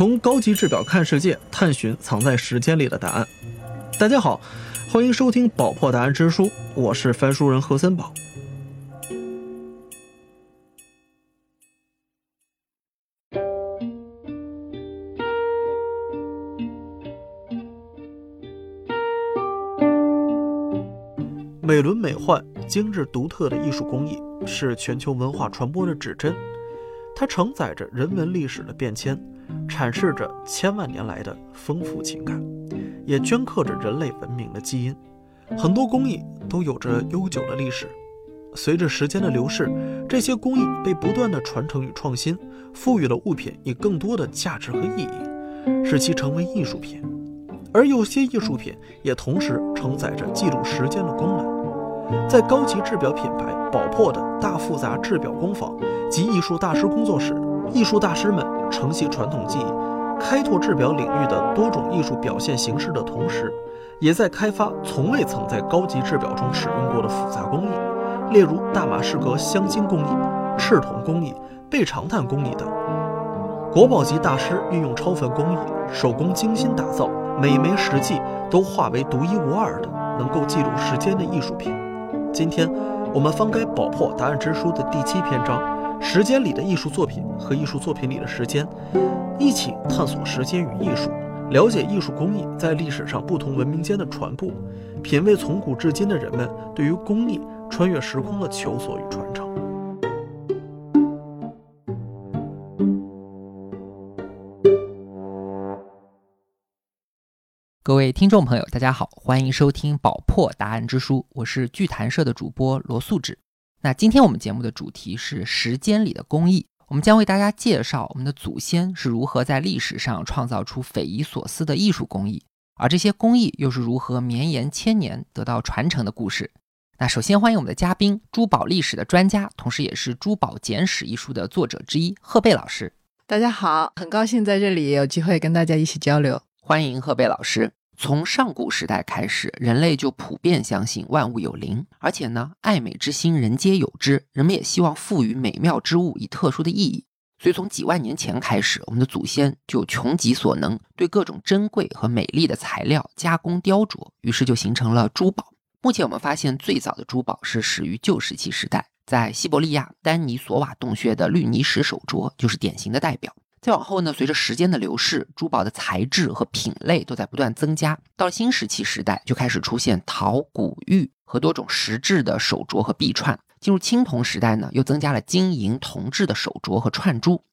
从高级制表看世界，探寻藏在时间里的答案。大家好，欢迎收听《宝珀答案之书》，我是翻书人何森宝。美轮美奂、精致独特的艺术工艺是全球文化传播的指针，它承载着人文历史的变迁，阐释着千万年来的丰富情感，也镌刻着人类文明的基因。很多工艺都有着悠久的历史，随着时间的流逝，这些工艺被不断的传承与创新，赋予了物品以更多的价值和意义，使其成为艺术品。而有些艺术品也同时承载着记录时间的功能。在高级制表品牌宝珀的大复杂制表工坊及艺术大师工作室，艺术大师们承袭传统技艺，开拓制表领域的多种艺术表现形式的同时，也在开发从未曾在高级制表中使用过的复杂工艺，例如大马士革镶金工艺、赤铜工艺、倍长炭工艺等。国宝级大师运用超凡工艺，手工精心打造，每枚实际都化为独一无二的，能够记录时间的艺术品。今天，我们翻开《宝珀答案之书》的第七篇章“时间里的艺术作品和艺术作品里的时间”，一起探索时间与艺术，了解艺术工艺在历史上不同文明间的传播，品味从古至今的人们对于工艺穿越时空的求索与传承。各位听众朋友，大家好，欢迎收听《宝珀答案之书》，我是剧谈社的主播罗素志。那今天我们节目的主题是时间里的工艺，我们将为大家介绍我们的祖先是如何在历史上创造出匪夷所思的艺术工艺，而这些工艺又是如何绵延千年得到传承的故事。那首先欢迎我们的嘉宾，珠宝历史的专家，同时也是《珠宝简史》一书的作者之一，贺贝老师。大家好，很高兴在这里有机会跟大家一起交流。欢迎贺贝老师。从上古时代开始，人类就普遍相信万物有灵，而且呢，爱美之心人皆有之。人们也希望赋予美妙之物以特殊的意义。所以，从几万年前开始，我们的祖先就穷极所能，对各种珍贵和美丽的材料加工雕琢，于是就形成了珠宝。目前我们发现最早的珠宝是始于旧石器时代，在西伯利亚丹尼索瓦洞穴的绿泥石手镯就是典型的代表。再往后呢，随着时间的流逝，珠宝的材质和品类都在不断增加。到了新石器时代，就开始出现陶、古、玉和多种石质的手镯和臂串。进入青铜时代呢，又增加了金银铜制的手镯和串珠。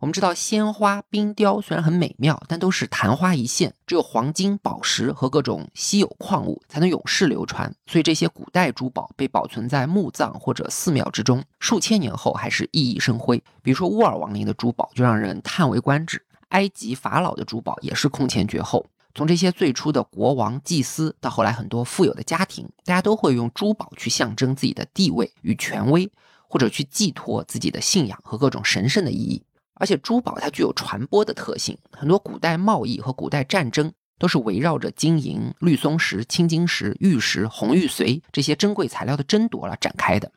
我们知道，鲜花、冰雕虽然很美妙，但都是昙花一现。只有黄金、宝石和各种稀有矿物才能永世流传。所以，这些古代珠宝被保存在墓葬或者寺庙之中，数千年后还是熠熠生辉。比如说，乌尔王陵的珠宝就让人叹为观止。埃及法老的珠宝也是空前绝后。从这些最初的国王、祭司，到后来很多富有的家庭，大家都会用珠宝去象征自己的地位与权威，或者去寄托自己的信仰和各种神圣的意义。而且珠宝它具有传播的特性，很多古代贸易和古代战争都是围绕着金银、绿松石、青金石、玉石、红玉髓这些珍贵材料的争夺而展开的。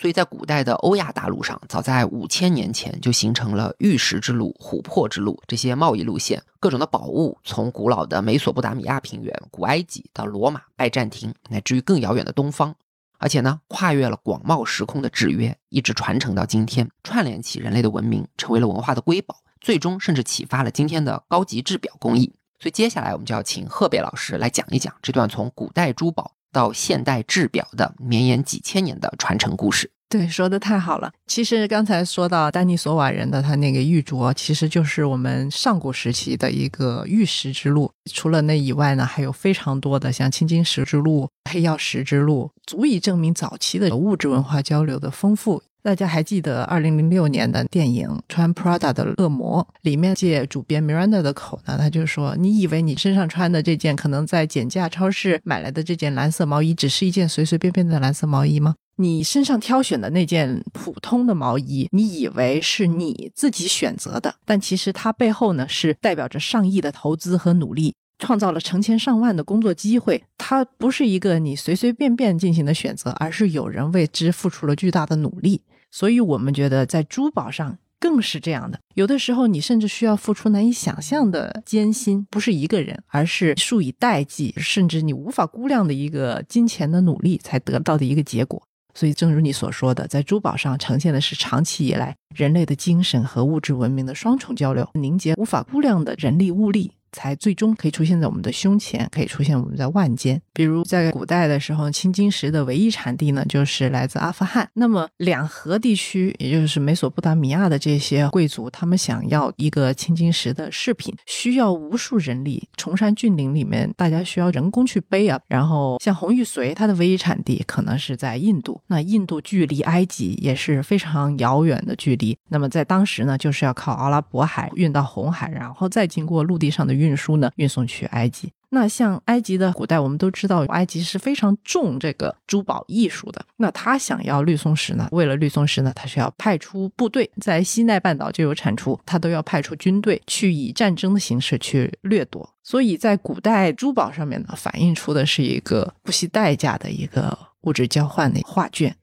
所以在古代的欧亚大陆上，早在五千年前就形成了玉石之路、琥珀之路这些贸易路线。各种的宝物从古老的美索不达米亚平原、古埃及到罗马、拜占庭，乃至于更遥远的东方。而且呢，跨越了广袤时空的制约，一直传承到今天，串联起人类的文明，成为了文化的瑰宝，最终甚至启发了今天的高级制表工艺。所以接下来我们就要请贺北老师来讲一讲这段从古代珠宝到现代制表的绵延几千年的传承故事。对，说的太好了。其实刚才说到丹尼索瓦人的他那个玉镯，其实就是我们上古时期的一个玉石之路。除了那以外呢，还有非常多的像青金石之路、黑曜石之路，足以证明早期的物质文化交流的丰富。大家还记得二零零六年的电影《穿 Prada 的恶魔》里面，借主编 Miranda 的口呢，他就说：“你以为你身上穿的这件可能在减价超市买来的这件蓝色毛衣，只是一件随随便便的蓝色毛衣吗？”你身上挑选的那件普通的毛衣，你以为是你自己选择的，但其实它背后呢是代表着上亿的投资和努力，创造了成千上万的工作机会。它不是一个你随随便便进行的选择，而是有人为之付出了巨大的努力。所以，我们觉得在珠宝上更是这样的。有的时候，你甚至需要付出难以想象的艰辛，不是一个人，而是数以代计，甚至你无法估量的一个金钱的努力才得到的一个结果。所以，正如你所说的，在珠宝上呈现的是长期以来人类的精神和物质文明的双重交流，凝结无法估量的人力物力。才最终可以出现在我们的胸前，可以出现我们在腕间。比如在古代的时候，青金石的唯一产地呢，就是来自阿富汗。那么两河地区，也就是美索不达米亚的这些贵族，他们想要一个青金石的饰品，需要无数人力。崇山峻岭里面，大家需要人工去背啊。然后像红玉髓，它的唯一产地可能是在印度。那印度距离埃及也是非常遥远的距离。那么在当时呢，就是要靠阿拉伯海运到红海，然后再经过陆地上的。运输呢，运送去埃及。那像埃及的古代，我们都知道，埃及是非常重这个珠宝艺术的。那他想要绿松石呢？为了绿松石呢，他是要派出部队，在西奈半岛就有产出，他都要派出军队去以战争的形式去掠夺。所以在古代珠宝上面呢，反映出的是一个不惜代价的一个物质交换的画卷。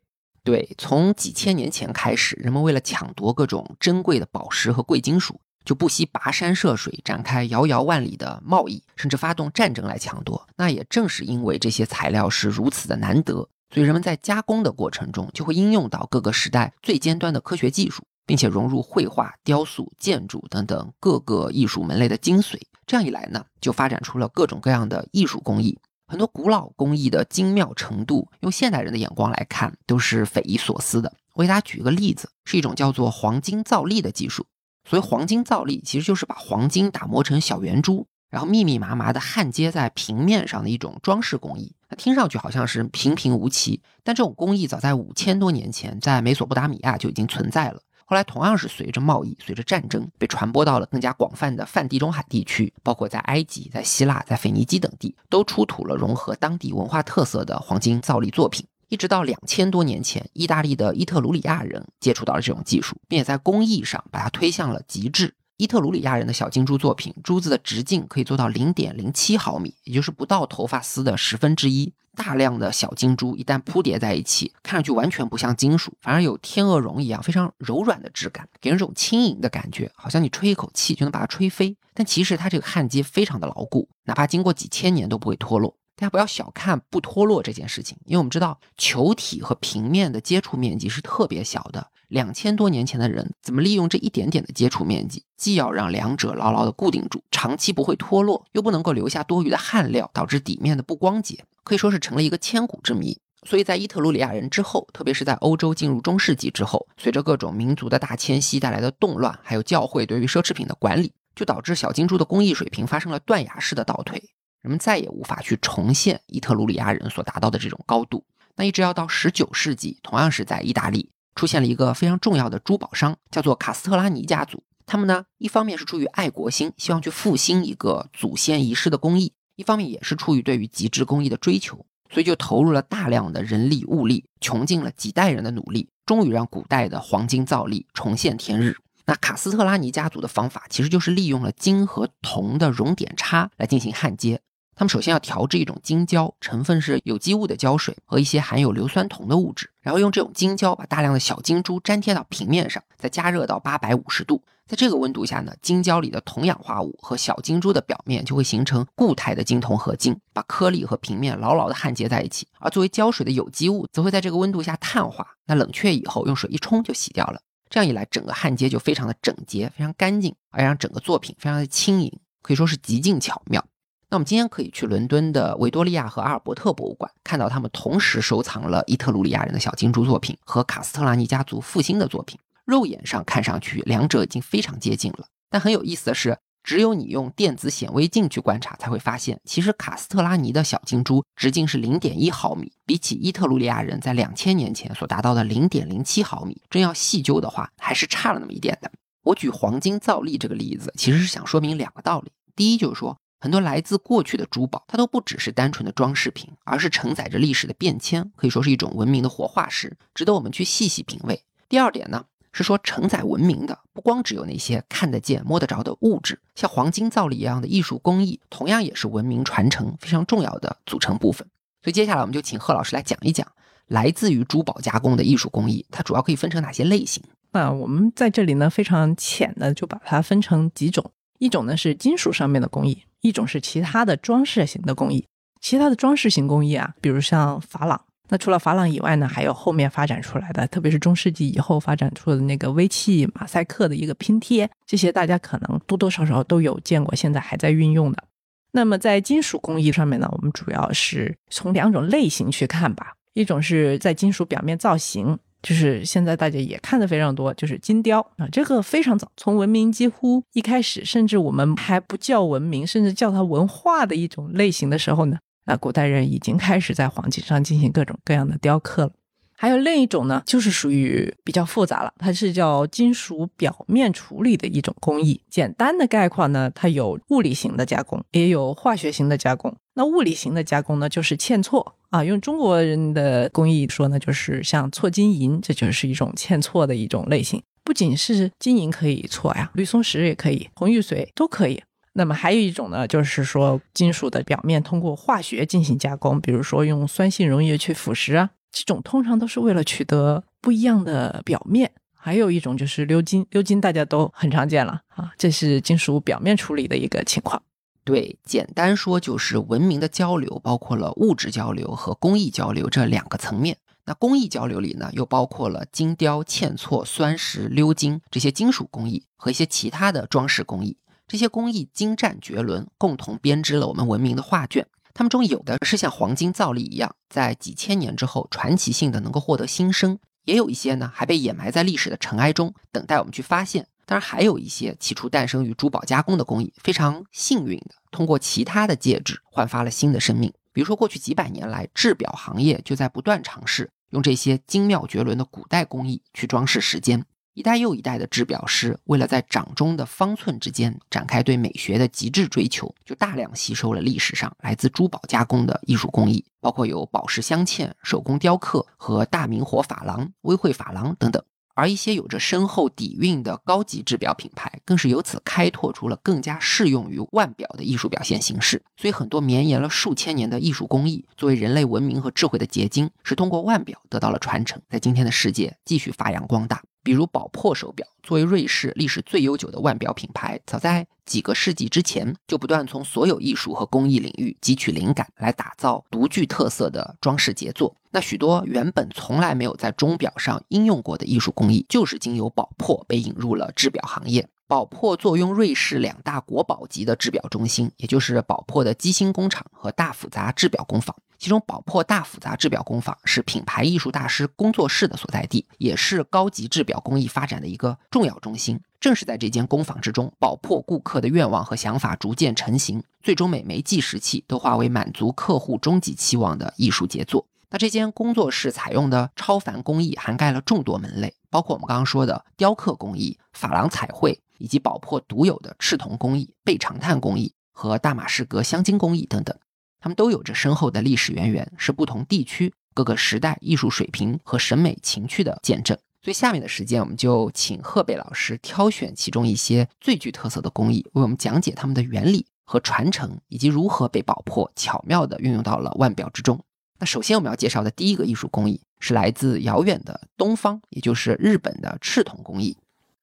对，从几千年前开始，人们为了抢夺各种珍贵的宝石和贵金属。就不惜跋山涉水，展开遥遥万里的贸易，甚至发动战争来抢夺。那也正是因为这些材料是如此的难得，所以人们在加工的过程中就会应用到各个时代最尖端的科学技术，并且融入绘画、雕塑、建筑等等各个艺术门类的精髓。这样一来呢，就发展出了各种各样的艺术工艺。很多古老工艺的精妙程度，用现代人的眼光来看，都是匪夷所思的。我给大家举一个例子，是一种叫做黄金造粒的技术。所以黄金造粒其实就是把黄金打磨成小圆珠，然后密密麻麻的焊接在平面上的一种装饰工艺。那听上去好像是平平无奇，但这种工艺早在五千多年前在美索不达米亚就已经存在了。后来同样是随着贸易、随着战争被传播到了更加广泛的泛地中海地区，包括在埃及、在希腊、在腓尼基等地，都出土了融合当地文化特色的黄金造粒作品。一直到两千多年前，意大利的伊特鲁里亚人接触到了这种技术，并且在工艺上把它推向了极致。伊特鲁里亚人的小金珠作品，珠子的直径可以做到零点零七毫米，也就是不到头发丝的十分之一。大量的小金珠一旦铺叠在一起，看上去完全不像金属，反而有天鹅绒一样非常柔软的质感，给人一种轻盈的感觉，好像你吹一口气就能把它吹飞。但其实它这个焊接非常的牢固，哪怕经过几千年都不会脱落。大家不要小看不脱落这件事情，因为我们知道球体和平面的接触面积是特别小的。两千多年前的人怎么利用这一点点的接触面积，既要让两者牢牢的固定住，长期不会脱落，又不能够留下多余的焊料，导致底面的不光洁，可以说是成了一个千古之谜。所以在伊特鲁里亚人之后，特别是在欧洲进入中世纪之后，随着各种民族的大迁徙带来的动乱，还有教会对于奢侈品的管理，就导致小金珠的工艺水平发生了断崖式的倒退。人们再也无法去重现伊特鲁里亚人所达到的这种高度。那一直要到十九世纪，同样是在意大利出现了一个非常重要的珠宝商，叫做卡斯特拉尼家族。他们呢，一方面是出于爱国心，希望去复兴一个祖先遗失的工艺；一方面也是出于对于极致工艺的追求，所以就投入了大量的人力物力，穷尽了几代人的努力，终于让古代的黄金造粒重现天日。那卡斯特拉尼家族的方法其实就是利用了金和铜的熔点差来进行焊接。他们首先要调制一种金胶，成分是有机物的胶水和一些含有硫酸铜的物质，然后用这种金胶把大量的小金珠粘贴到平面上，再加热到八百五十度。在这个温度下呢，金胶里的铜氧化物和小金珠的表面就会形成固态的金铜合金，把颗粒和平面牢牢的焊接在一起。而作为胶水的有机物则会在这个温度下碳化，那冷却以后用水一冲就洗掉了。这样一来，整个焊接就非常的整洁，非常干净，而让整个作品非常的轻盈，可以说是极尽巧妙。那我们今天可以去伦敦的维多利亚和阿尔伯特博物馆，看到他们同时收藏了伊特鲁里亚人的小金珠作品和卡斯特拉尼家族复兴的作品。肉眼上看上去，两者已经非常接近了。但很有意思的是，只有你用电子显微镜去观察，才会发现，其实卡斯特拉尼的小金珠直径是零点一毫米，比起伊特鲁里亚人在两千年前所达到的零点零七毫米，真要细究的话，还是差了那么一点的。我举黄金造粒这个例子，其实是想说明两个道理。第一就是说。很多来自过去的珠宝，它都不只是单纯的装饰品，而是承载着历史的变迁，可以说是一种文明的活化石，值得我们去细细品味。第二点呢，是说承载文明的不光只有那些看得见、摸得着的物质，像黄金造粒一样的艺术工艺，同样也是文明传承非常重要的组成部分。所以接下来我们就请贺老师来讲一讲，来自于珠宝加工的艺术工艺，它主要可以分成哪些类型？那我们在这里呢，非常浅的就把它分成几种，一种呢是金属上面的工艺，一种是其他的装饰型的工艺。其他的装饰型工艺啊，比如像珐琅。那除了珐琅以外呢，还有后面发展出来的，特别是中世纪以后发展出的那个微器马赛克的一个拼贴，这些大家可能多多少少都有见过，现在还在运用的。那么在金属工艺上面呢，我们主要是从两种类型去看吧，一种是在金属表面造型。就是现在大家也看的非常多，就是金雕啊，这个非常早，从文明几乎一开始，甚至我们还不叫文明，甚至叫它文化的一种类型的时候呢，啊古代人已经开始在黄金上进行各种各样的雕刻了。还有另一种呢，就是属于比较复杂了，它是叫金属表面处理的一种工艺。简单的概括呢，它有物理型的加工，也有化学型的加工。那物理型的加工呢，就是嵌错啊，用中国人的工艺说呢，就是像错金银，这就是一种嵌错的一种类型。不仅是金银可以错呀，绿松石也可以，红玉髓都可以。那么还有一种呢，就是说金属的表面通过化学进行加工，比如说用酸性溶液去腐蚀啊。这种通常都是为了取得不一样的表面，还有一种就是鎏金，鎏金大家都很常见了啊，这是金属表面处理的一个情况。对，简单说就是文明的交流包括了物质交流和工艺交流这两个层面。那工艺交流里呢，又包括了金雕、嵌错、酸石、鎏金这些金属工艺和一些其他的装饰工艺。这些工艺精湛绝伦，共同编织了我们文明的画卷。它们中有的是像黄金造粒一样，在几千年之后传奇性的能够获得新生，也有一些呢还被掩埋在历史的尘埃中，等待我们去发现。当然，还有一些起初诞生于珠宝加工的工艺，非常幸运的通过其他的介质焕发了新的生命。比如说，过去几百年来，制表行业就在不断尝试用这些精妙绝伦的古代工艺去装饰时间。一代又一代的制表师，为了在掌中的方寸之间展开对美学的极致追求，就大量吸收了历史上来自珠宝加工的艺术工艺，包括有宝石镶嵌、手工雕刻和大明火珐琅、微绘珐琅等等。而一些有着深厚底蕴的高级制表品牌，更是由此开拓出了更加适用于腕表的艺术表现形式。所以，很多绵延了数千年的艺术工艺，作为人类文明和智慧的结晶，是通过腕表得到了传承，在今天的世界继续发扬光大。比如宝珀手表，作为瑞士历史最悠久的腕表品牌，早在几个世纪之前就不断从所有艺术和工艺领域汲取灵感，来打造独具特色的装饰杰作。那许多原本从来没有在钟表上应用过的艺术工艺，就是经由宝珀被引入了制表行业。宝珀坐拥瑞士两大国宝级的制表中心，也就是宝珀的机芯工厂和大复杂制表工坊。其中，宝珀大复杂制表工坊是品牌艺术大师工作室的所在地，也是高级制表工艺发展的一个重要中心。正是在这间工坊之中，宝珀顾客的愿望和想法逐渐成型，最终每枚计时器都化为满足客户终极期望的艺术杰作。那这间工作室采用的超凡工艺涵盖了众多门类，包括我们刚刚说的雕刻工艺、珐琅彩绘，以及宝珀独有的赤铜工艺、倍长炭工艺和大马士革镶金工艺等等。它们都有着深厚的历史渊源，是不同地区各个时代艺术水平和审美情趣的见证。所以，下面的时间我们就请贺贝老师挑选其中一些最具特色的工艺，为我们讲解它们的原理和传承，以及如何被宝珀巧妙地运用到了腕表之中。那首先我们要介绍的第一个艺术工艺是来自遥远的东方，也就是日本的赤铜工艺。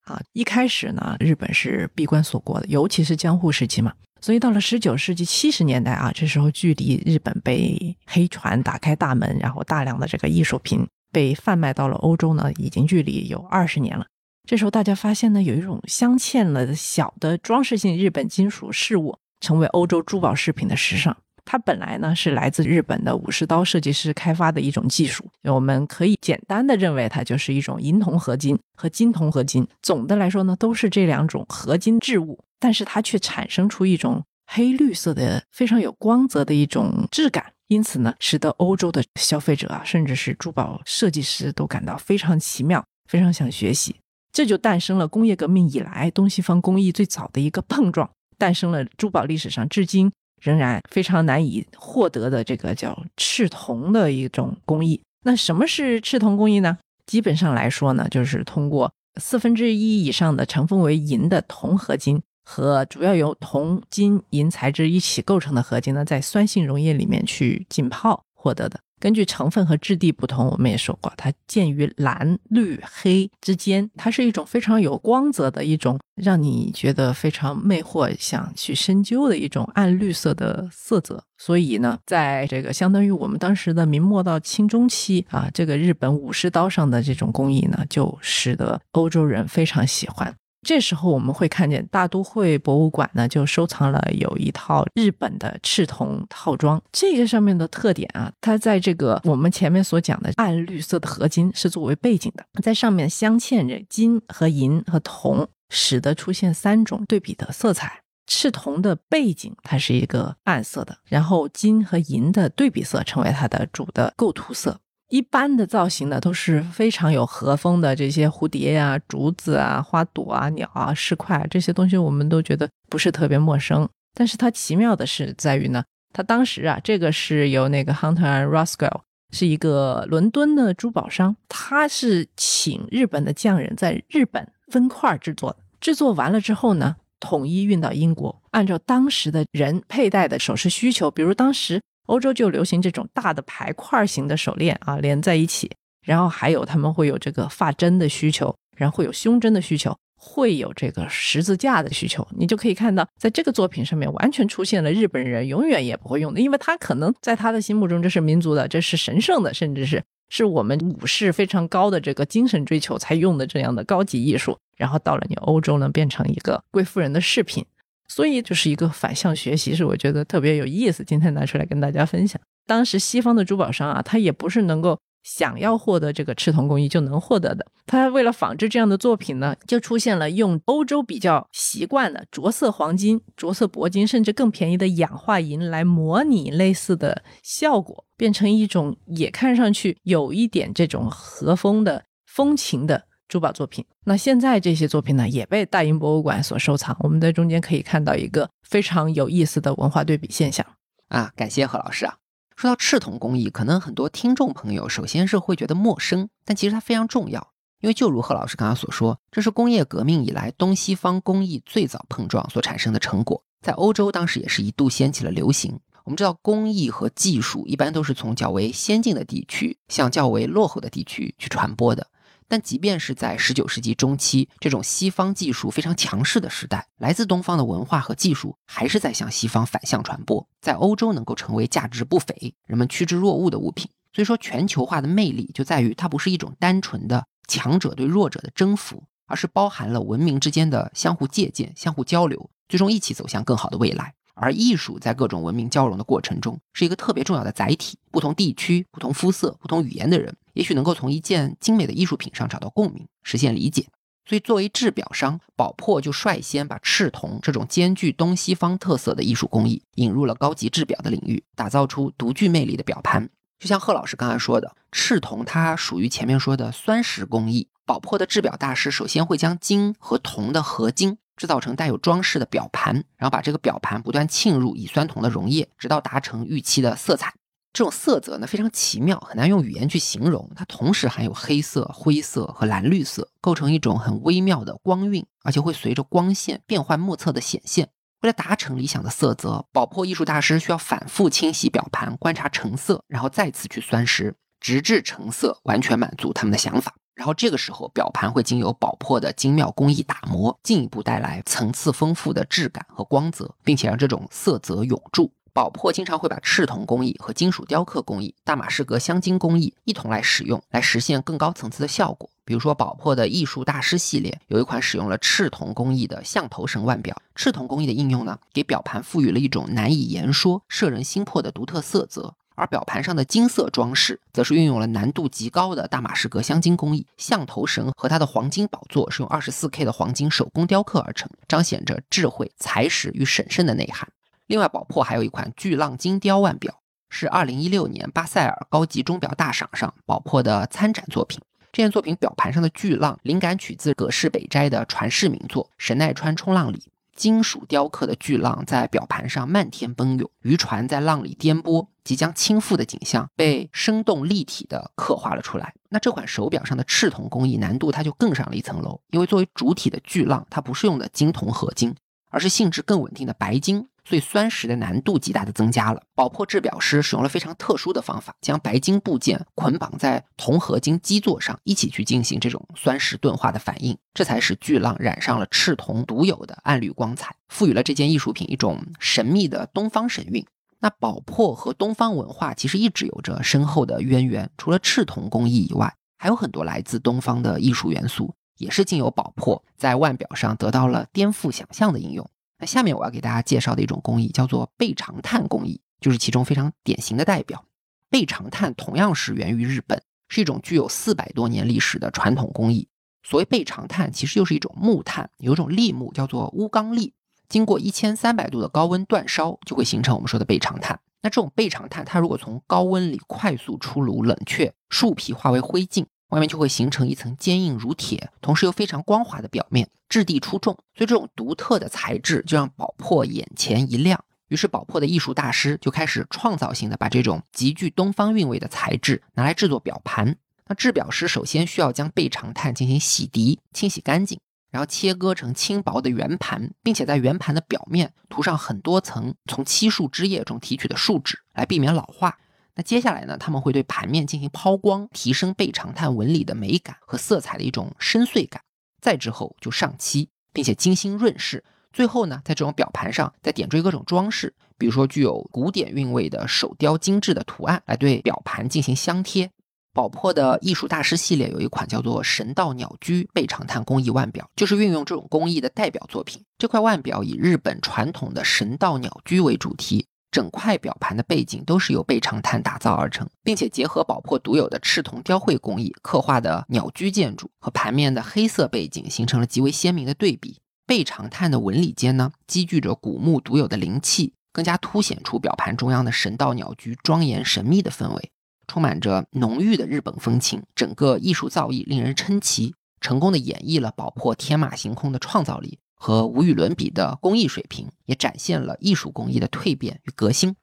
啊，一开始呢，日本是闭关锁国的，尤其是江户时期嘛。所以到了十九世纪七十年代啊，这时候距离日本被黑船打开大门，然后大量的这个艺术品被贩卖到了欧洲呢，已经距离有二十年了。这时候大家发现呢，有一种镶嵌了小的装饰性日本金属饰物，成为欧洲珠宝饰品的时尚。它本来呢是来自日本的武士刀设计师开发的一种技术，我们可以简单的认为它就是一种银铜合金和金铜合金。总的来说呢，都是这两种合金制物。但是它却产生出一种黑绿色的非常有光泽的一种质感，因此呢，使得欧洲的消费者啊，甚至是珠宝设计师都感到非常奇妙，非常想学习。这就诞生了工业革命以来东西方工艺最早的一个碰撞，诞生了珠宝历史上至今仍然非常难以获得的这个叫赤铜的一种工艺。那什么是赤铜工艺呢？基本上来说呢，就是通过四分之一以上的成分为银的铜合金。和主要由铜、金、银材质一起构成的合金呢，在酸性溶液里面去浸泡获得的。根据成分和质地不同，我们也说过，它介于蓝、绿、黑之间，它是一种非常有光泽的一种，让你觉得非常魅惑、想去深究的一种暗绿色的色泽。所以呢，在这个相当于我们当时的明末到清中期啊，这个日本武士刀上的这种工艺呢，就使得欧洲人非常喜欢。这时候我们会看见大都会博物馆呢，就收藏了有一套日本的赤铜套装。这个上面的特点啊，它在这个我们前面所讲的暗绿色的合金是作为背景的，在上面镶嵌着金和银和铜，使得出现三种对比的色彩。赤铜的背景它是一个暗色的，然后金和银的对比色成为它的主的构图色。一般的造型呢都是非常有和风的，这些蝴蝶呀、竹子啊、花朵啊、鸟啊、石块啊这些东西，我们都觉得不是特别陌生。但是它奇妙的是在于呢，它当时啊，这个是由那个 Hunter Roscoe 是一个伦敦的珠宝商，他是请日本的匠人在日本分块制作的，制作完了之后呢，统一运到英国，按照当时的人佩戴的首饰需求，比如当时。欧洲就流行这种大的排块型的手链啊，连在一起，然后还有他们会有这个发针的需求，然后会有胸针的需求，会有这个十字架的需求。你就可以看到，在这个作品上面完全出现了日本人永远也不会用的，因为他可能在他的心目中这是民族的，这是神圣的，甚至是是我们武士非常高的这个精神追求才用的这样的高级艺术。然后到了你欧洲呢，变成一个贵妇人的饰品。所以就是一个反向学习，是我觉得特别有意思。今天拿出来跟大家分享。当时西方的珠宝商啊，他也不是能够想要获得这个赤铜工艺就能获得的。他为了仿制这样的作品呢，就出现了用欧洲比较习惯的着色黄金、着色铂金，甚至更便宜的氧化银来模拟类似的效果，变成一种也看上去有一点这种和风的风情的。珠宝作品，那现在这些作品呢，也被大英博物馆所收藏。我们在中间可以看到一个非常有意思的文化对比现象啊！感谢何老师啊！说到赤铜工艺，可能很多听众朋友首先是会觉得陌生，但其实它非常重要，因为就如何老师刚刚所说，这是工业革命以来东西方工艺最早碰撞所产生的成果，在欧洲当时也是一度掀起了流行。我们知道，工艺和技术一般都是从较为先进的地区向较为落后的地区去传播的。但即便是在十九世纪中期这种西方技术非常强势的时代，来自东方的文化和技术还是在向西方反向传播，在欧洲能够成为价值不菲、人们趋之若鹜的物品。所以说，全球化的魅力就在于它不是一种单纯的强者对弱者的征服，而是包含了文明之间的相互借鉴、相互交流，最终一起走向更好的未来。而艺术在各种文明交融的过程中，是一个特别重要的载体。不同地区、不同肤色、不同语言的人，也许能够从一件精美的艺术品上找到共鸣，实现理解。所以，作为制表商，宝珀就率先把赤铜这种兼具东西方特色的艺术工艺引入了高级制表的领域，打造出独具魅力的表盘。就像贺老师刚才说的，赤铜它属于前面说的酸蚀工艺。宝珀的制表大师首先会将金和铜的合金。制造成带有装饰的表盘，然后把这个表盘不断浸入乙酸铜的溶液，直到达成预期的色彩。这种色泽呢非常奇妙，很难用语言去形容。它同时含有黑色、灰色和蓝绿色，构成一种很微妙的光晕，而且会随着光线变幻莫测的显现。为了达成理想的色泽，宝珀艺术大师需要反复清洗表盘，观察成色，然后再次去酸蚀，直至成色完全满足他们的想法。然后这个时候，表盘会经由宝珀的精妙工艺打磨，进一步带来层次丰富的质感和光泽，并且让这种色泽永驻。宝珀经常会把赤铜工艺和金属雕刻工艺、大马士革镶金工艺一同来使用，来实现更高层次的效果。比如说，宝珀的艺术大师系列有一款使用了赤铜工艺的象头绳腕表。赤铜工艺的应用呢，给表盘赋予了一种难以言说、摄人心魄的独特色泽。而表盘上的金色装饰，则是运用了难度极高的大马士革镶金工艺。象头绳和它的黄金宝座是用二十四 K 的黄金手工雕刻而成，彰显着智慧、才识与审慎的内涵。另外，宝珀还有一款巨浪金雕腕表，是二零一六年巴塞尔高级钟表大赏上宝珀的参展作品。这件作品表盘上的巨浪，灵感取自葛饰北斋的传世名作《神奈川冲浪里》。金属雕刻的巨浪在表盘上漫天奔涌，渔船在浪里颠簸，即将倾覆的景象被生动立体的刻画了出来。那这款手表上的赤铜工艺难度它就更上了一层楼，因为作为主体的巨浪，它不是用的金铜合金，而是性质更稳定的白金。所以酸蚀的难度极大的增加了。宝珀制表师使用了非常特殊的方法，将白金部件捆绑在铜合金基座上，一起去进行这种酸蚀钝化的反应，这才使巨浪染上了赤铜独有的暗绿光彩，赋予了这件艺术品一种神秘的东方神韵。那宝珀和东方文化其实一直有着深厚的渊源，除了赤铜工艺以外，还有很多来自东方的艺术元素，也是经由宝珀在腕表上得到了颠覆想象的应用。那下面我要给大家介绍的一种工艺叫做倍长炭工艺，就是其中非常典型的代表。倍长炭同样是源于日本，是一种具有四百多年历史的传统工艺。所谓倍长炭，其实就是一种木炭，有一种栗木叫做乌刚栗。经过一千三百度的高温煅烧，就会形成我们说的倍长炭。那这种倍长炭，它如果从高温里快速出炉冷却，树皮化为灰烬，外面就会形成一层坚硬如铁，同时又非常光滑的表面，质地出众。所以这种独特的材质就让宝珀眼前一亮。于是宝珀的艺术大师就开始创造性的把这种极具东方韵味的材质拿来制作表盘。那制表师首先需要将倍长炭进行洗涤、清洗干净。然后切割成轻薄的圆盘，并且在圆盘的表面涂上很多层从漆树枝叶中提取的树脂，来避免老化。那接下来呢，他们会对盘面进行抛光，提升倍长炭纹理的美感和色彩的一种深邃感。再之后就上漆，并且精心润饰。最后呢，在这种表盘上再点缀各种装饰，比如说具有古典韵味的手雕精致的图案，来对表盘进行镶贴。宝珀的艺术大师系列有一款叫做“神道鸟居”倍长炭工艺腕表，就是运用这种工艺的代表作品。这块腕表以日本传统的神道鸟居为主题，整块表盘的背景都是由倍长炭打造而成，并且结合宝珀独有的赤铜雕绘工艺，刻画的鸟居建筑和盘面的黑色背景形成了极为鲜明的对比。倍长炭的纹理间呢，积聚着古木独有的灵气，更加凸显出表盘中央的神道鸟居庄严神秘的氛围。充满着浓郁的日本风情，整个艺术造诣令人称奇，成功的演绎了宝珀天马行空的创造力和无与伦比的工艺水平，也展现了艺术工艺的蜕变与革新。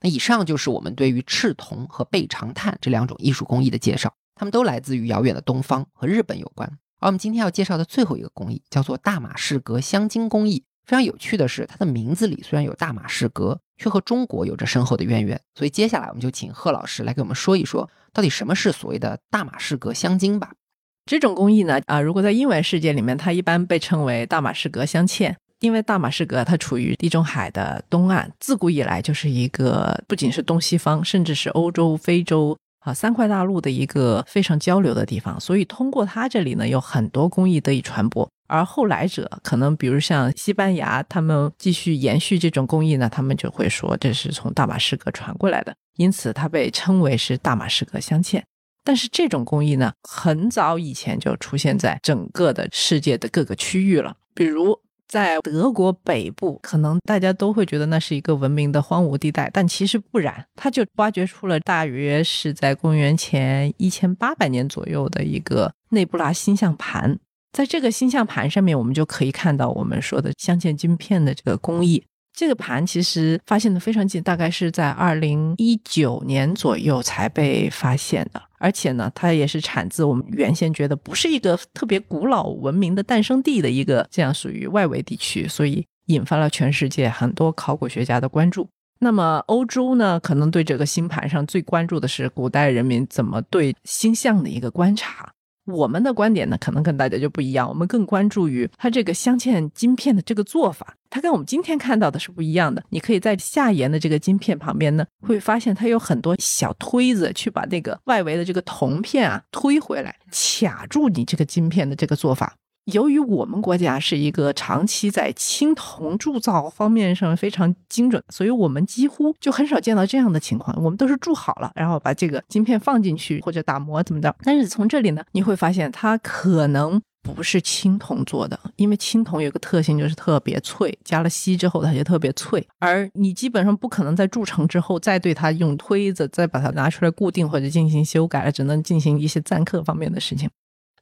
那以上就是我们对于赤铜和倍长炭这两种艺术工艺的介绍，它们都来自于遥远的东方，和日本有关。而我们今天要介绍的最后一个工艺叫做大马士革镶金工艺。非常有趣的是，它的名字里虽然有大马士革，却和中国有着深厚的渊源。所以接下来我们就请贺老师来给我们说一说，到底什么是所谓的大马士革镶金吧。这种工艺呢，啊，如果在英文世界里面，它一般被称为大马士革镶嵌，因为大马士革它处于地中海的东岸，自古以来就是一个不仅是东西方，甚至是欧洲、非洲啊三块大陆的一个非常交流的地方。所以通过它这里呢，有很多工艺得以传播。而后来者可能，比如像西班牙，他们继续延续这种工艺呢，他们就会说这是从大马士革传过来的，因此它被称为是大马士革镶嵌。但是这种工艺呢，很早以前就出现在整个的世界的各个区域了。比如在德国北部，可能大家都会觉得那是一个文明的荒芜地带，但其实不然，它就挖掘出了大约是在公元前一千八百年左右的一个内布拉星象盘。在这个星象盘上面，我们就可以看到我们说的镶嵌晶片的这个工艺。这个盘其实发现的非常近，大概是在二零一九年左右才被发现的。而且呢，它也是产自我们原先觉得不是一个特别古老文明的诞生地的一个这样属于外围地区，所以引发了全世界很多考古学家的关注。那么欧洲呢，可能对这个星盘上最关注的是古代人民怎么对星象的一个观察。我们的观点呢，可能跟大家就不一样。我们更关注于它这个镶嵌晶片的这个做法，它跟我们今天看到的是不一样的。你可以在下沿的这个晶片旁边呢，会发现它有很多小推子，去把那个外围的这个铜片啊推回来，卡住你这个晶片的这个做法。由于我们国家是一个长期在青铜铸造方面上非常精准，所以我们几乎就很少见到这样的情况。我们都是铸好了，然后把这个晶片放进去或者打磨怎么着。但是从这里呢，你会发现它可能不是青铜做的，因为青铜有个特性就是特别脆，加了锡之后它就特别脆，而你基本上不可能在铸成之后再对它用推子再把它拿出来固定或者进行修改了，只能进行一些錾刻方面的事情。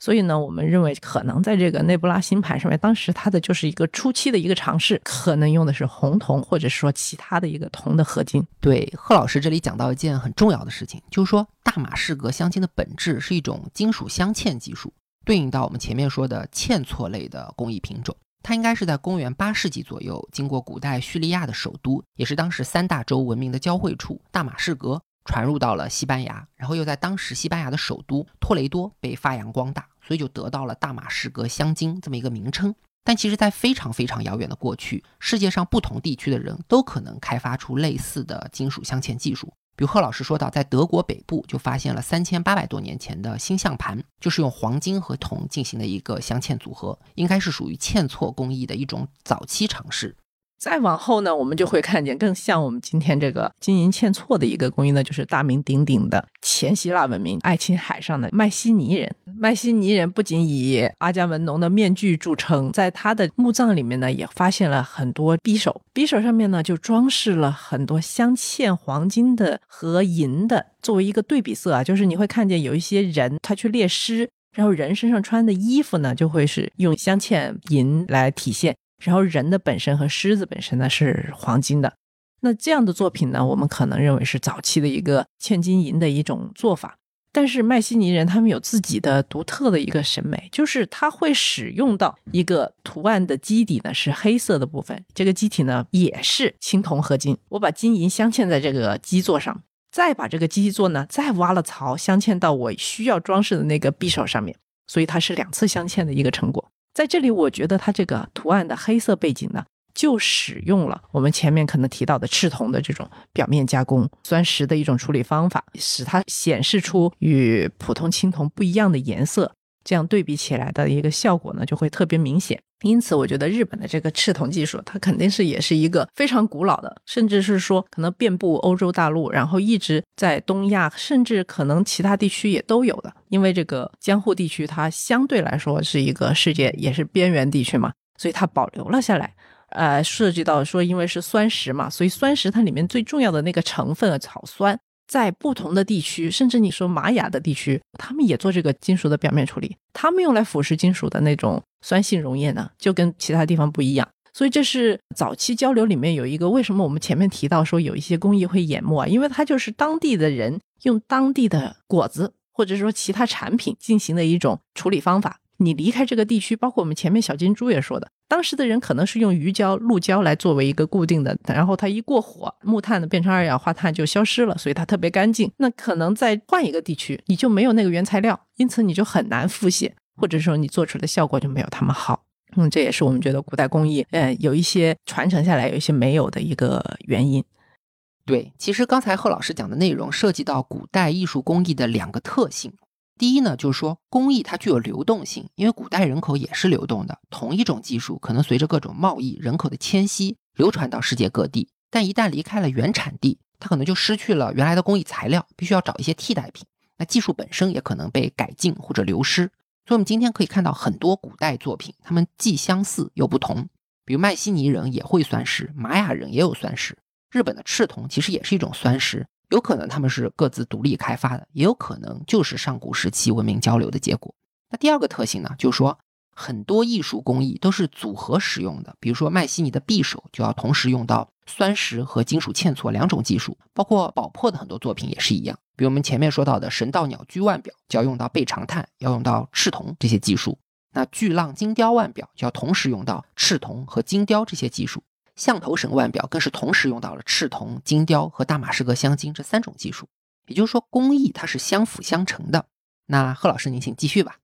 所以呢，我们认为可能在这个内布拉星盘上面，当时它的就是一个初期的一个尝试，可能用的是红铜，或者说其他的一个铜的合金。对，贺老师这里讲到一件很重要的事情，就是说大马士革镶金的本质是一种金属镶嵌技术，对应到我们前面说的嵌错类的工艺品种。它应该是在公元八世纪左右，经过古代叙利亚的首都，也是当时三大洲文明的交汇处大马士革，传入到了西班牙，然后又在当时西班牙的首都托雷多被发扬光大，所以就得到了大马士革镶金这么一个名称。但其实，在非常非常遥远的过去，世界上不同地区的人都可能开发出类似的金属镶嵌技术。比如贺老师说到，在德国北部就发现了三千八百多年前的星象盘，就是用黄金和铜进行的一个镶嵌组合，应该是属于嵌错工艺的一种早期尝试。再往后呢，我们就会看见更像我们今天这个金银嵌错的一个工艺呢，就是大名鼎鼎的前希腊文明爱琴海上的迈锡尼人。迈锡尼人不仅以阿伽门农的面具著称，在他的墓葬里面呢，也发现了很多匕首，匕首上面呢就装饰了很多镶嵌黄金的和银的，作为一个对比色啊，就是你会看见有一些人他去猎狮，然后人身上穿的衣服呢就会是用镶嵌银来体现。然后人的本身和狮子本身呢是黄金的，那这样的作品呢，我们可能认为是早期的一个嵌金银的一种做法。但是迈锡尼人他们有自己的独特的一个审美，就是他会使用到一个图案的基底呢是黑色的部分，这个基体呢也是青铜合金。我把金银镶嵌在这个基座上，再把这个基座呢再挖了槽镶嵌到我需要装饰的那个匕首上面，所以它是两次镶嵌的一个成果。在这里，我觉得它这个图案的黑色背景呢，就使用了我们前面可能提到的赤铜的这种表面加工、酸蚀的一种处理方法，使它显示出与普通青铜不一样的颜色。这样对比起来的一个效果呢，就会特别明显。因此，我觉得日本的这个赤铜技术，它肯定是也是一个非常古老的，甚至是说可能遍布欧洲大陆，然后一直在东亚，甚至可能其他地区也都有的。因为这个江户地区，它相对来说是一个世界也是边缘地区嘛，所以它保留了下来。呃，涉及到说，因为是酸石嘛，所以酸石它里面最重要的那个成分草酸。在不同的地区，甚至你说玛雅的地区，他们也做这个金属的表面处理。他们用来腐蚀金属的那种酸性溶液呢，就跟其他地方不一样。所以这是早期交流里面有一个为什么我们前面提到说有一些工艺会淹没啊？因为它就是当地的人用当地的果子或者说其他产品进行的一种处理方法。你离开这个地区，包括我们前面小金猪也说的，当时的人可能是用鱼胶、鹿胶来作为一个固定的，然后它一过火，木炭呢变成二氧化碳就消失了，所以它特别干净。那可能再换一个地区，你就没有那个原材料，因此你就很难复写，或者说你做出来的效果就没有他们好。嗯，这也是我们觉得古代工艺，呃，有一些传承下来，有一些没有的一个原因。对，其实刚才贺老师讲的内容涉及到古代艺术工艺的两个特性。第一呢，就是说工艺它具有流动性，因为古代人口也是流动的，同一种技术可能随着各种贸易、人口的迁徙流传到世界各地，但一旦离开了原产地，它可能就失去了原来的工艺材料，必须要找一些替代品。那技术本身也可能被改进或者流失。所以，我们今天可以看到很多古代作品，它们既相似又不同。比如，迈锡尼人也会酸石，玛雅人也有酸石，日本的赤铜其实也是一种酸石。有可能他们是各自独立开发的，也有可能就是上古时期文明交流的结果。那第二个特性呢，就是说很多艺术工艺都是组合使用的，比如说麦西尼的匕首就要同时用到酸蚀和金属嵌错两种技术，包括宝珀的很多作品也是一样。比如我们前面说到的神道鸟居腕表就要用到倍长炭，要用到赤铜这些技术。那巨浪金雕腕表就要同时用到赤铜和金雕这些技术。象头神腕表更是同时用到了赤铜、金雕和大马士革镶金这三种技术，也就是说工艺它是相辅相成的。那贺老师您请继续吧。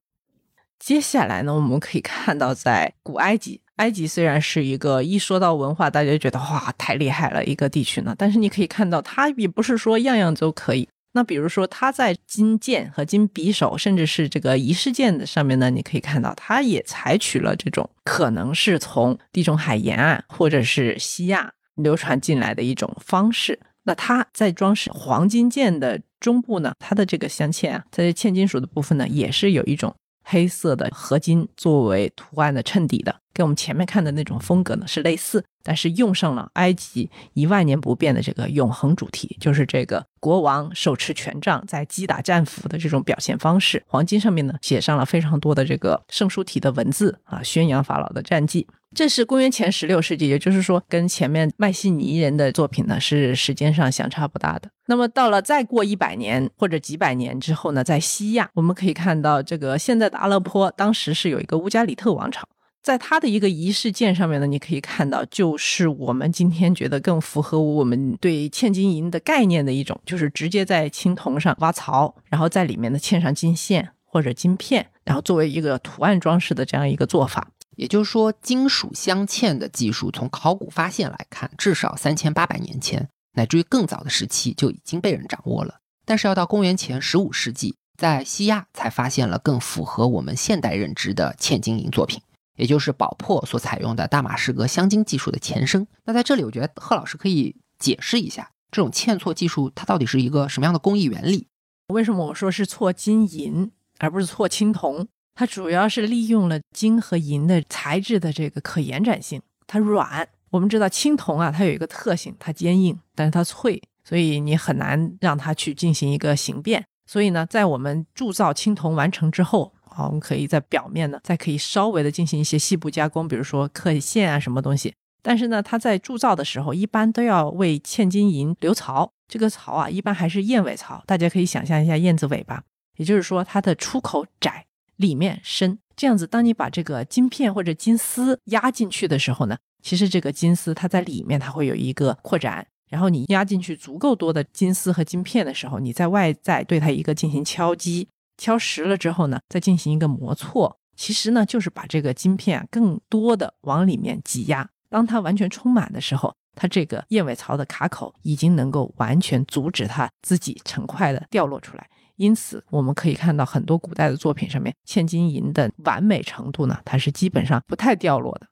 接下来呢，我们可以看到在古埃及，埃及虽然是一个一说到文化大家就觉得哇太厉害了一个地区呢，但是你可以看到它也不是说样样都可以。那比如说，它在金剑和金匕首，甚至是这个仪式剑的上面呢，你可以看到，它也采取了这种可能是从地中海沿岸或者是西亚流传进来的一种方式。那它在装饰黄金剑的中部呢，它的这个镶嵌啊，在嵌金属的部分呢，也是有一种黑色的合金作为图案的衬底的，跟我们前面看的那种风格呢是类似。但是用上了埃及一万年不变的这个永恒主题，就是这个国王手持权杖在击打战俘的这种表现方式。黄金上面呢写上了非常多的这个圣书体的文字啊，宣扬法老的战绩。这是公元前十六世纪，也就是说跟前面迈锡尼人的作品呢是时间上相差不大的。那么到了再过一百年或者几百年之后呢，在西亚我们可以看到这个现在的阿勒颇，当时是有一个乌加里特王朝。在它的一个仪式件上面呢，你可以看到，就是我们今天觉得更符合我们对嵌金银的概念的一种，就是直接在青铜上挖槽，然后在里面呢嵌上金线或者金片，然后作为一个图案装饰的这样一个做法。也就是说，金属镶嵌的技术从考古发现来看，至少三千八百年前，乃至于更早的时期就已经被人掌握了。但是要到公元前十五世纪，在西亚才发现了更符合我们现代认知的嵌金银作品。也就是宝珀所采用的大马士革镶金技术的前身。那在这里，我觉得贺老师可以解释一下这种嵌错技术它到底是一个什么样的工艺原理？为什么我说是错金银而不是错青铜？它主要是利用了金和银的材质的这个可延展性，它软。我们知道青铜啊，它有一个特性，它坚硬，但是它脆，所以你很难让它去进行一个形变。所以呢，在我们铸造青铜完成之后，啊，我们可以在表面呢，再可以稍微的进行一些细部加工，比如说刻线啊，什么东西。但是呢，它在铸造的时候，一般都要为嵌金银留槽。这个槽啊，一般还是燕尾槽。大家可以想象一下燕子尾巴，也就是说它的出口窄，里面深。这样子，当你把这个金片或者金丝压进去的时候呢，其实这个金丝它在里面它会有一个扩展。然后你压进去足够多的金丝和金片的时候，你在外在对它一个进行敲击。敲实了之后呢，再进行一个磨挫，其实呢就是把这个晶片更多的往里面挤压。当它完全充满的时候，它这个燕尾槽的卡口已经能够完全阻止它自己成块的掉落出来。因此，我们可以看到很多古代的作品上面嵌金银的完美程度呢，它是基本上不太掉落的。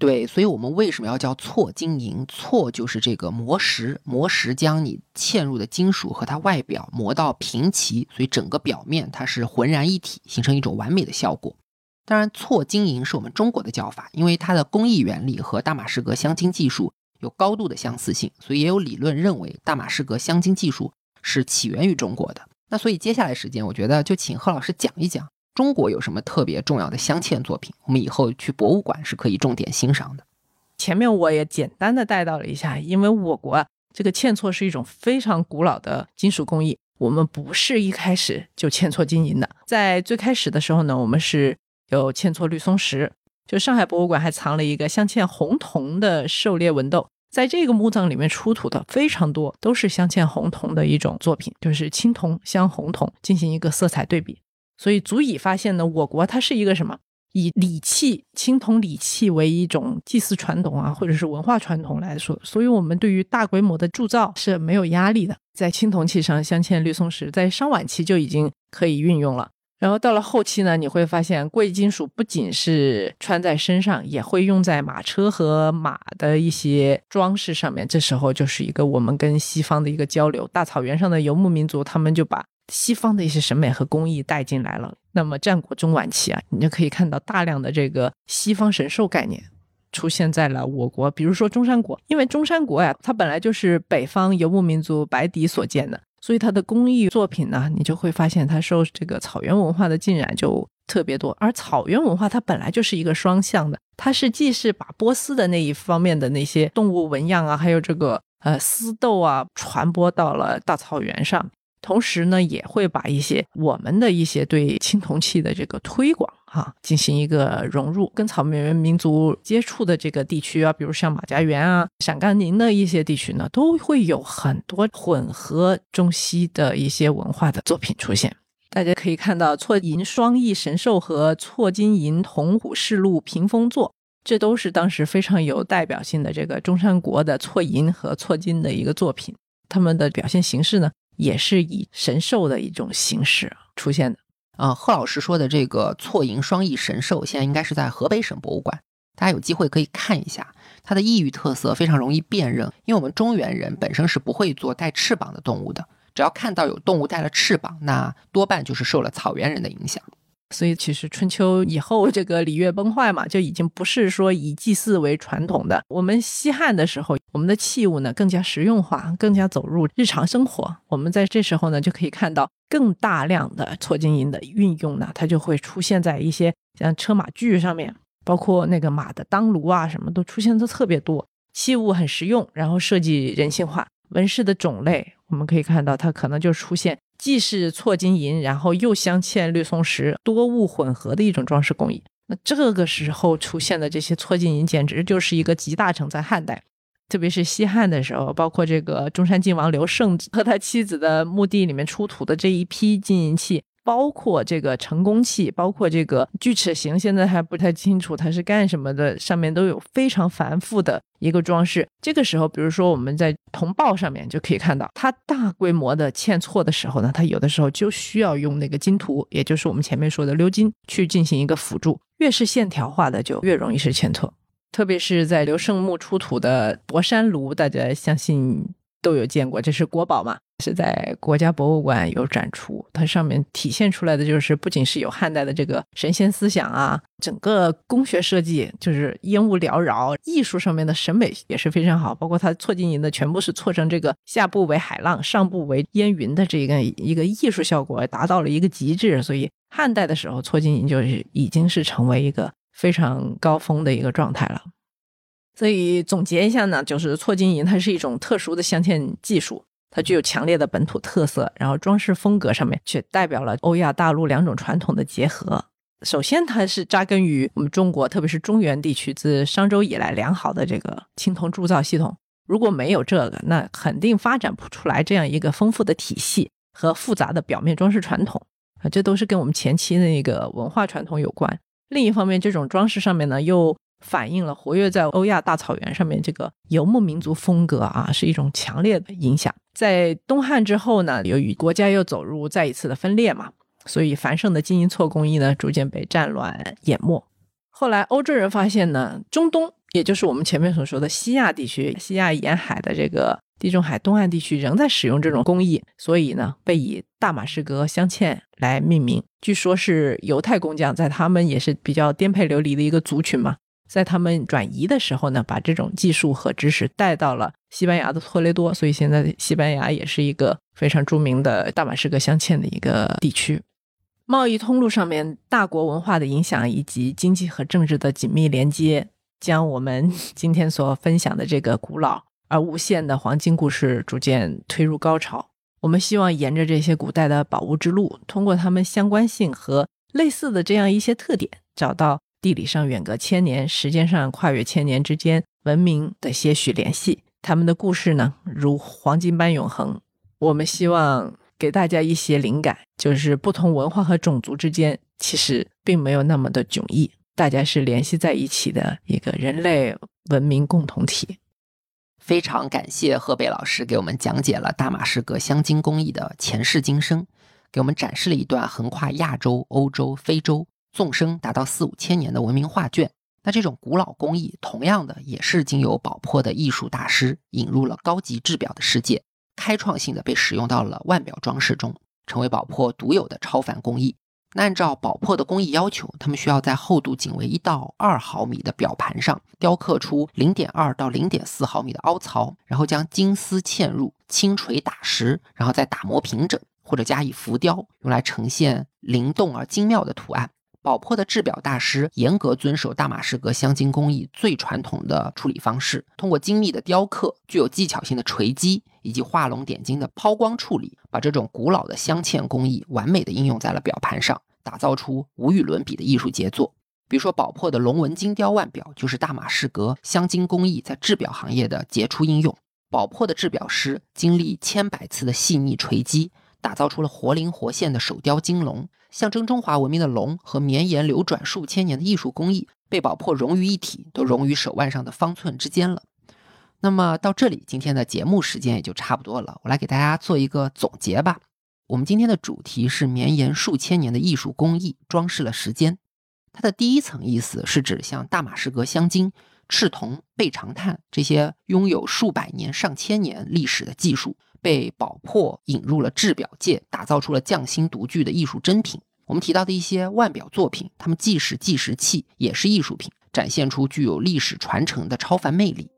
对，所以我们为什么要叫错金银？错就是这个磨石，磨石将你嵌入的金属和它外表磨到平齐，所以整个表面它是浑然一体，形成一种完美的效果。当然，错金银是我们中国的叫法，因为它的工艺原理和大马士革镶金技术有高度的相似性，所以也有理论认为大马士革镶金技术是起源于中国的。那所以接下来时间，我觉得就请贺老师讲一讲。中国有什么特别重要的镶嵌作品？我们以后去博物馆是可以重点欣赏的。前面我也简单的带到了一下，因为我国啊，这个嵌错是一种非常古老的金属工艺，我们不是一开始就嵌错金银的。在最开始的时候呢，我们是有嵌错绿松石，就上海博物馆还藏了一个镶嵌红铜的狩猎文斗，在这个墓葬里面出土的非常多都是镶嵌红铜的一种作品，就是青铜镶红铜进行一个色彩对比。所以足以发现呢，我国它是一个什么？以礼器、青铜礼器为一种祭祀传统啊，或者是文化传统来说，所以我们对于大规模的铸造是没有压力的。在青铜器上镶嵌绿松石，在商晚期就已经可以运用了。然后到了后期呢，你会发现贵金属不仅是穿在身上，也会用在马车和马的一些装饰上面。这时候就是一个我们跟西方的一个交流。大草原上的游牧民族，他们就把。西方的一些审美和工艺带进来了，那么战国中晚期啊，你就可以看到大量的这个西方神兽概念出现在了我国，比如说中山国，因为中山国呀，它本来就是北方游牧民族白狄所建的，所以它的工艺作品呢，你就会发现它受这个草原文化的浸染就特别多，而草原文化它本来就是一个双向的，它是既是把波斯的那一方面的那些动物纹样啊，还有这个呃丝豆啊，传播到了大草原上。同时呢，也会把一些我们的一些对青铜器的这个推广哈，进行一个融入，跟草原民族接触的这个地区啊，比如像马家园啊、陕甘宁的一些地区呢，都会有很多混合中西的一些文化的作品出现。大家可以看到错银双翼神兽和错金银铜虎饰鹿屏风座，这都是当时非常有代表性的这个中山国的错银和错金的一个作品。他们的表现形式呢？也是以神兽的一种形式出现的啊。贺老师说的这个错银双翼神兽，现在应该是在河北省博物馆，大家有机会可以看一下。它的异域特色非常容易辨认，因为我们中原人本身是不会做带翅膀的动物的，只要看到有动物带了翅膀，那多半就是受了草原人的影响。所以，其实春秋以后，这个礼乐崩坏嘛，就已经不是说以祭祀为传统的。我们西汉的时候，我们的器物呢更加实用化，更加走入日常生活。我们在这时候呢，就可以看到更大量的错金银的运用呢，它就会出现在一些像车马具上面，包括那个马的当炉啊，什么都出现的特别多。器物很实用，然后设计人性化，纹饰的种类，我们可以看到它可能就出现。既是错金银，然后又镶嵌绿松石，多物混合的一种装饰工艺。那这个时候出现的这些错金银，简直就是一个集大成。在汉代，特别是西汉的时候，包括这个中山靖王刘胜和他妻子的墓地里面出土的这一批金银器。包括这个成功器，包括这个锯齿形，现在还不太清楚它是干什么的。上面都有非常繁复的一个装饰。这个时候，比如说我们在铜豹上面就可以看到，它大规模的嵌错的时候呢，它有的时候就需要用那个金图，也就是我们前面说的鎏金去进行一个辅助。越是线条化的，就越容易是嵌错。特别是在刘胜墓出土的博山炉，大家相信都有见过，这是国宝嘛。是在国家博物馆有展出，它上面体现出来的就是不仅是有汉代的这个神仙思想啊，整个工学设计就是烟雾缭绕，艺术上面的审美也是非常好。包括它错金银的全部是错成这个下部为海浪，上部为烟云的这个一个艺术效果达到了一个极致，所以汉代的时候错金银就是已经是成为一个非常高峰的一个状态了。所以总结一下呢，就是错金银它是一种特殊的镶嵌技术。它具有强烈的本土特色，然后装饰风格上面却代表了欧亚大陆两种传统的结合。首先，它是扎根于我们中国，特别是中原地区自商周以来良好的这个青铜铸造系统。如果没有这个，那肯定发展不出来这样一个丰富的体系和复杂的表面装饰传统啊。这都是跟我们前期的那个文化传统有关。另一方面，这种装饰上面呢又。反映了活跃在欧亚大草原上面这个游牧民族风格啊，是一种强烈的影响。在东汉之后呢，由于国家又走入再一次的分裂嘛，所以繁盛的金银错工艺呢，逐渐被战乱淹没。后来欧洲人发现呢，中东，也就是我们前面所说的西亚地区，西亚沿海的这个地中海东岸地区仍在使用这种工艺，所以呢，被以大马士革镶嵌来命名。据说是犹太工匠，在他们也是比较颠沛流离的一个族群嘛。在他们转移的时候呢，把这种技术和知识带到了西班牙的托雷多，所以现在西班牙也是一个非常著名的大马士革镶嵌的一个地区。贸易通路上面，大国文化的影响以及经济和政治的紧密连接，将我们今天所分享的这个古老而无限的黄金故事逐渐推入高潮。我们希望沿着这些古代的宝物之路，通过它们相关性和类似的这样一些特点，找到。地理上远隔千年，时间上跨越千年之间，文明的些许联系。他们的故事呢，如黄金般永恒。我们希望给大家一些灵感，就是不同文化和种族之间其实并没有那么的迥异，大家是联系在一起的一个人类文明共同体。非常感谢河北老师给我们讲解了大马士革镶金工艺的前世今生，给我们展示了一段横跨亚洲、欧洲、非洲。纵深达到四五千年的文明画卷，那这种古老工艺，同样的也是经由宝珀的艺术大师引入了高级制表的世界，开创性的被使用到了腕表装饰中，成为宝珀独有的超凡工艺。那按照宝珀的工艺要求，他们需要在厚度仅为一到二毫米的表盘上雕刻出零点二到零点四毫米的凹槽，然后将金丝嵌入，轻锤打实，然后再打磨平整，或者加以浮雕，用来呈现灵动而精妙的图案。宝珀的制表大师严格遵守大马士革镶金工艺最传统的处理方式，通过精密的雕刻、具有技巧性的锤击以及画龙点睛的抛光处理，把这种古老的镶嵌工艺完美的应用在了表盘上，打造出无与伦比的艺术杰作。比如说，宝珀的龙纹金雕腕表就是大马士革镶金工艺在制表行业的杰出应用。宝珀的制表师经历千百次的细腻锤击，打造出了活灵活现的手雕金龙。象征中华文明的龙和绵延流转数千年的艺术工艺被宝珀融于一体，都融于手腕上的方寸之间了。那么到这里，今天的节目时间也就差不多了。我来给大家做一个总结吧。我们今天的主题是绵延数千年的艺术工艺装饰了时间。它的第一层意思是指像大马士革镶金、赤铜、贝长炭这些拥有数百年、上千年历史的技术。被宝珀引入了制表界，打造出了匠心独具的艺术珍品。我们提到的一些腕表作品，它们既是计时器，也是艺术品，展现出具有历史传承的超凡魅力。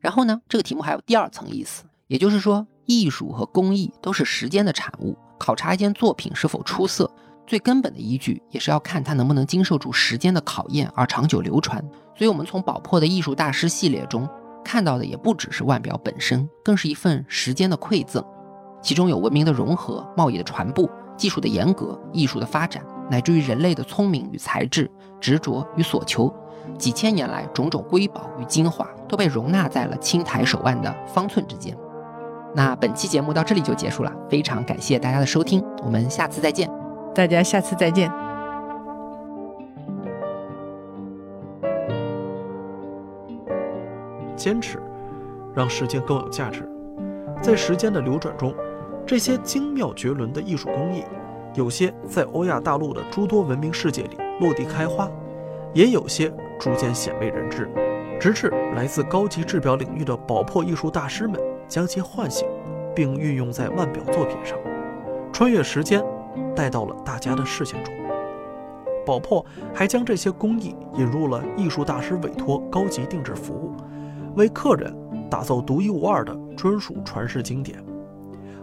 然后呢，这个题目还有第二层意思，也就是说，艺术和工艺都是时间的产物。考察一件作品是否出色，最根本的依据也是要看它能不能经受住时间的考验而长久流传。所以，我们从宝珀的艺术大师系列中。看到的也不只是腕表本身，更是一份时间的馈赠，其中有文明的融合、贸易的传播、技术的严格、艺术的发展，乃至于人类的聪明与才智、执着与所求，几千年来种种瑰宝与精华，都被容纳在了青苔手腕的方寸之间。那本期节目到这里就结束了，非常感谢大家的收听，我们下次再见。大家下次再见。坚持，让时间更有价值。在时间的流转中，这些精妙绝伦的艺术工艺，有些在欧亚大陆的诸多文明世界里落地开花，也有些逐渐鲜为人知，直至来自高级制表领域的宝珀艺术大师们将其唤醒，并运用在腕表作品上，穿越时间，带到了大家的视线中。宝珀还将这些工艺引入了艺术大师委托高级定制服务。为客人打造独一无二的专属传世经典。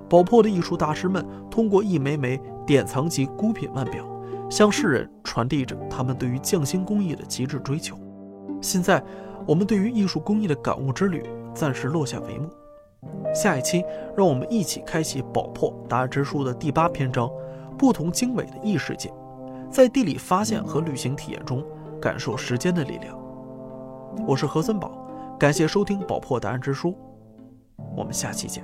宝珀的艺术大师们通过一枚枚典藏级孤品腕表，向世人传递着他们对于匠心工艺的极致追求。现在，我们对于艺术工艺的感悟之旅暂时落下帷幕。下一期，让我们一起开启宝珀答案之书的第八篇章——不同经纬的异世界，在地理发现和旅行体验中感受时间的力量。我是何森宝。感谢收听《宝珀答案之书》，我们下期见。